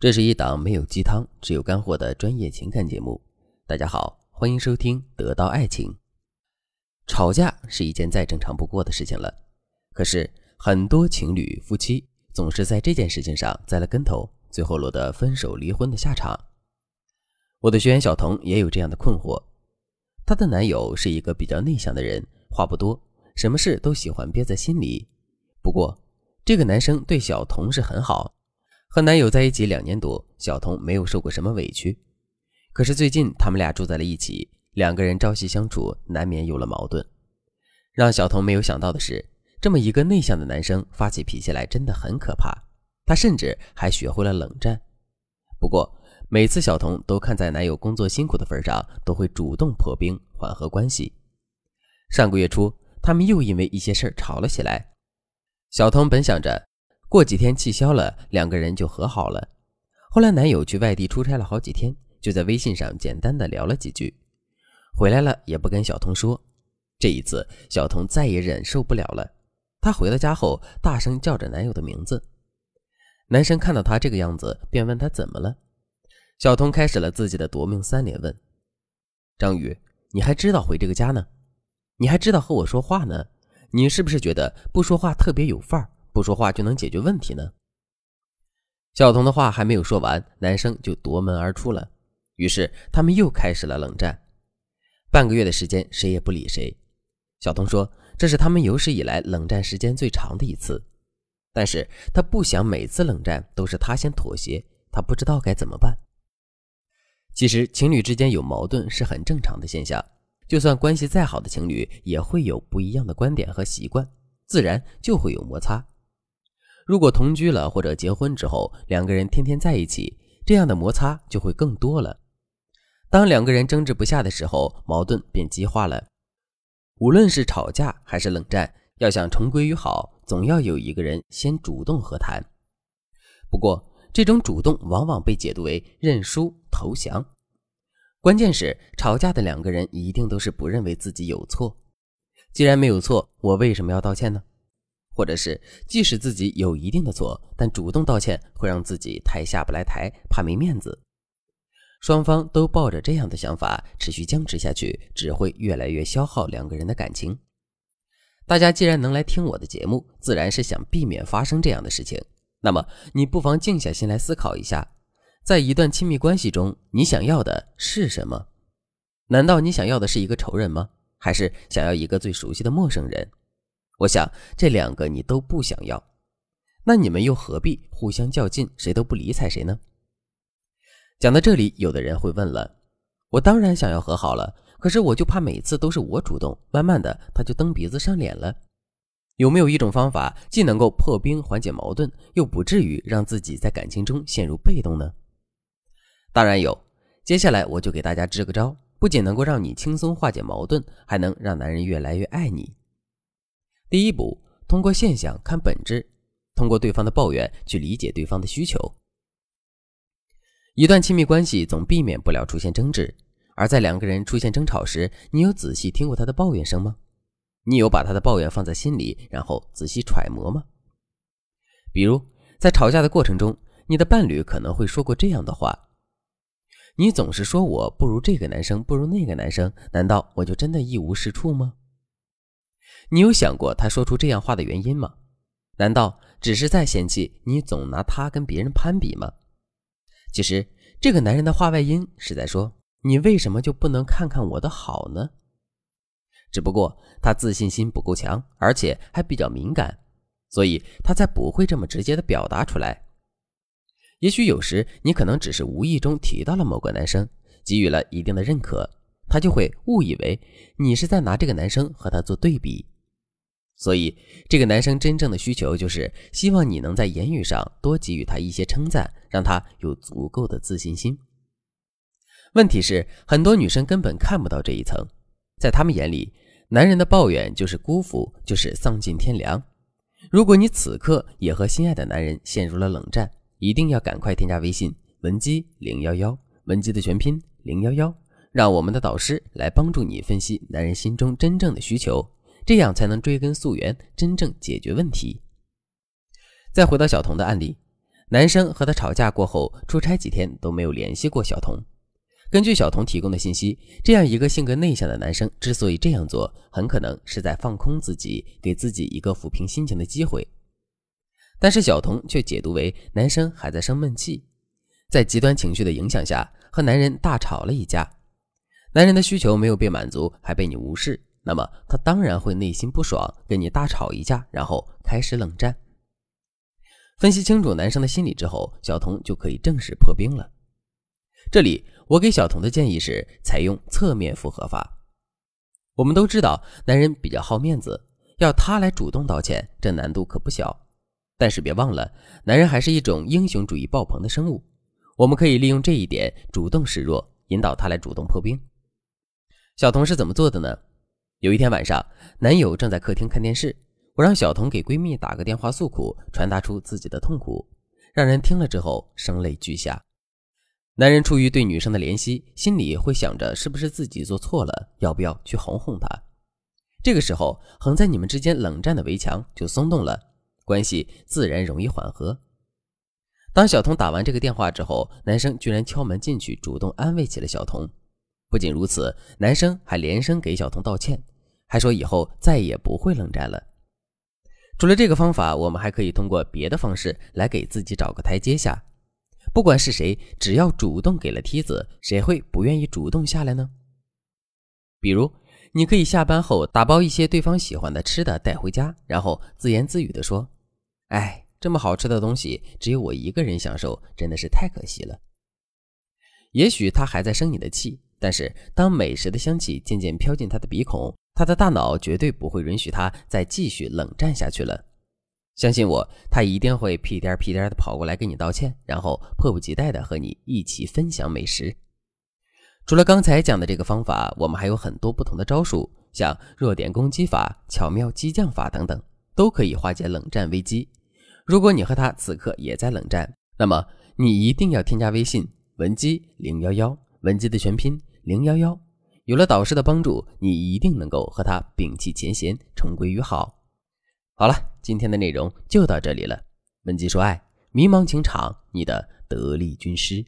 这是一档没有鸡汤、只有干货的专业情感节目。大家好，欢迎收听《得到爱情》。吵架是一件再正常不过的事情了，可是很多情侣夫妻总是在这件事情上栽了跟头，最后落得分手离婚的下场。我的学员小童也有这样的困惑，她的男友是一个比较内向的人，话不多，什么事都喜欢憋在心里。不过，这个男生对小童是很好。和男友在一起两年多，小童没有受过什么委屈。可是最近他们俩住在了一起，两个人朝夕相处，难免有了矛盾。让小童没有想到的是，这么一个内向的男生发起脾气来真的很可怕。他甚至还学会了冷战。不过每次小童都看在男友工作辛苦的份上，都会主动破冰缓和关系。上个月初，他们又因为一些事儿吵了起来。小童本想着。过几天气消了，两个人就和好了。后来男友去外地出差了好几天，就在微信上简单的聊了几句，回来了也不跟小童说。这一次，小童再也忍受不了了，她回到家后大声叫着男友的名字。男生看到她这个样子，便问她怎么了。小童开始了自己的夺命三连问：“张宇，你还知道回这个家呢？你还知道和我说话呢？你是不是觉得不说话特别有范儿？”不说话就能解决问题呢？小童的话还没有说完，男生就夺门而出了。于是他们又开始了冷战。半个月的时间，谁也不理谁。小童说：“这是他们有史以来冷战时间最长的一次。”但是他不想每次冷战都是他先妥协，他不知道该怎么办。其实情侣之间有矛盾是很正常的现象，就算关系再好的情侣，也会有不一样的观点和习惯，自然就会有摩擦。如果同居了或者结婚之后，两个人天天在一起，这样的摩擦就会更多了。当两个人争执不下的时候，矛盾便激化了。无论是吵架还是冷战，要想重归于好，总要有一个人先主动和谈。不过，这种主动往往被解读为认输投降。关键是，吵架的两个人一定都是不认为自己有错。既然没有错，我为什么要道歉呢？或者是，即使自己有一定的错，但主动道歉会让自己太下不来台，怕没面子。双方都抱着这样的想法，持续僵持下去，只会越来越消耗两个人的感情。大家既然能来听我的节目，自然是想避免发生这样的事情。那么，你不妨静下心来思考一下，在一段亲密关系中，你想要的是什么？难道你想要的是一个仇人吗？还是想要一个最熟悉的陌生人？我想这两个你都不想要，那你们又何必互相较劲，谁都不理睬谁呢？讲到这里，有的人会问了：我当然想要和好了，可是我就怕每次都是我主动，慢慢的他就蹬鼻子上脸了。有没有一种方法，既能够破冰缓解矛盾，又不至于让自己在感情中陷入被动呢？当然有，接下来我就给大家支个招，不仅能够让你轻松化解矛盾，还能让男人越来越爱你。第一步，通过现象看本质，通过对方的抱怨去理解对方的需求。一段亲密关系总避免不了出现争执，而在两个人出现争吵时，你有仔细听过他的抱怨声吗？你有把他的抱怨放在心里，然后仔细揣摩吗？比如，在吵架的过程中，你的伴侣可能会说过这样的话：“你总是说我不如这个男生，不如那个男生，难道我就真的一无是处吗？”你有想过他说出这样话的原因吗？难道只是在嫌弃你总拿他跟别人攀比吗？其实这个男人的话外音是在说你为什么就不能看看我的好呢？只不过他自信心不够强，而且还比较敏感，所以他才不会这么直接的表达出来。也许有时你可能只是无意中提到了某个男生，给予了一定的认可，他就会误以为你是在拿这个男生和他做对比。所以，这个男生真正的需求就是希望你能在言语上多给予他一些称赞，让他有足够的自信心。问题是，很多女生根本看不到这一层，在他们眼里，男人的抱怨就是辜负，就是丧尽天良。如果你此刻也和心爱的男人陷入了冷战，一定要赶快添加微信文姬零幺幺，文姬的全拼零幺幺，让我们的导师来帮助你分析男人心中真正的需求。这样才能追根溯源，真正解决问题。再回到小童的案例，男生和她吵架过后，出差几天都没有联系过小童。根据小童提供的信息，这样一个性格内向的男生之所以这样做，很可能是在放空自己，给自己一个抚平心情的机会。但是小童却解读为男生还在生闷气，在极端情绪的影响下和男人大吵了一架，男人的需求没有被满足，还被你无视，那么他当然会内心不爽，跟你大吵一架，然后开始冷战。分析清楚男生的心理之后，小童就可以正式破冰了。这里我给小童的建议是采用侧面复合法。我们都知道男人比较好面子，要他来主动道歉，这难度可不小。但是别忘了，男人还是一种英雄主义爆棚的生物，我们可以利用这一点主动示弱，引导他来主动破冰。小童是怎么做的呢？有一天晚上，男友正在客厅看电视，我让小童给闺蜜打个电话诉苦，传达出自己的痛苦，让人听了之后声泪俱下。男人出于对女生的怜惜，心里会想着是不是自己做错了，要不要去哄哄她。这个时候，横在你们之间冷战的围墙就松动了，关系自然容易缓和。当小童打完这个电话之后，男生居然敲门进去，主动安慰起了小童。不仅如此，男生还连声给小童道歉，还说以后再也不会冷战了。除了这个方法，我们还可以通过别的方式来给自己找个台阶下。不管是谁，只要主动给了梯子，谁会不愿意主动下来呢？比如，你可以下班后打包一些对方喜欢的吃的带回家，然后自言自语地说：“哎，这么好吃的东西，只有我一个人享受，真的是太可惜了。”也许他还在生你的气，但是当美食的香气渐渐飘进他的鼻孔，他的大脑绝对不会允许他再继续冷战下去了。相信我，他一定会屁颠屁颠的跑过来跟你道歉，然后迫不及待的和你一起分享美食。除了刚才讲的这个方法，我们还有很多不同的招数，像弱点攻击法、巧妙激将法等等，都可以化解冷战危机。如果你和他此刻也在冷战，那么你一定要添加微信文姬零幺幺，文姬的全拼零幺幺。有了导师的帮助，你一定能够和他摒弃前嫌，重归于好。好了，今天的内容就到这里了。文姬说爱，迷茫情场，你的得力军师。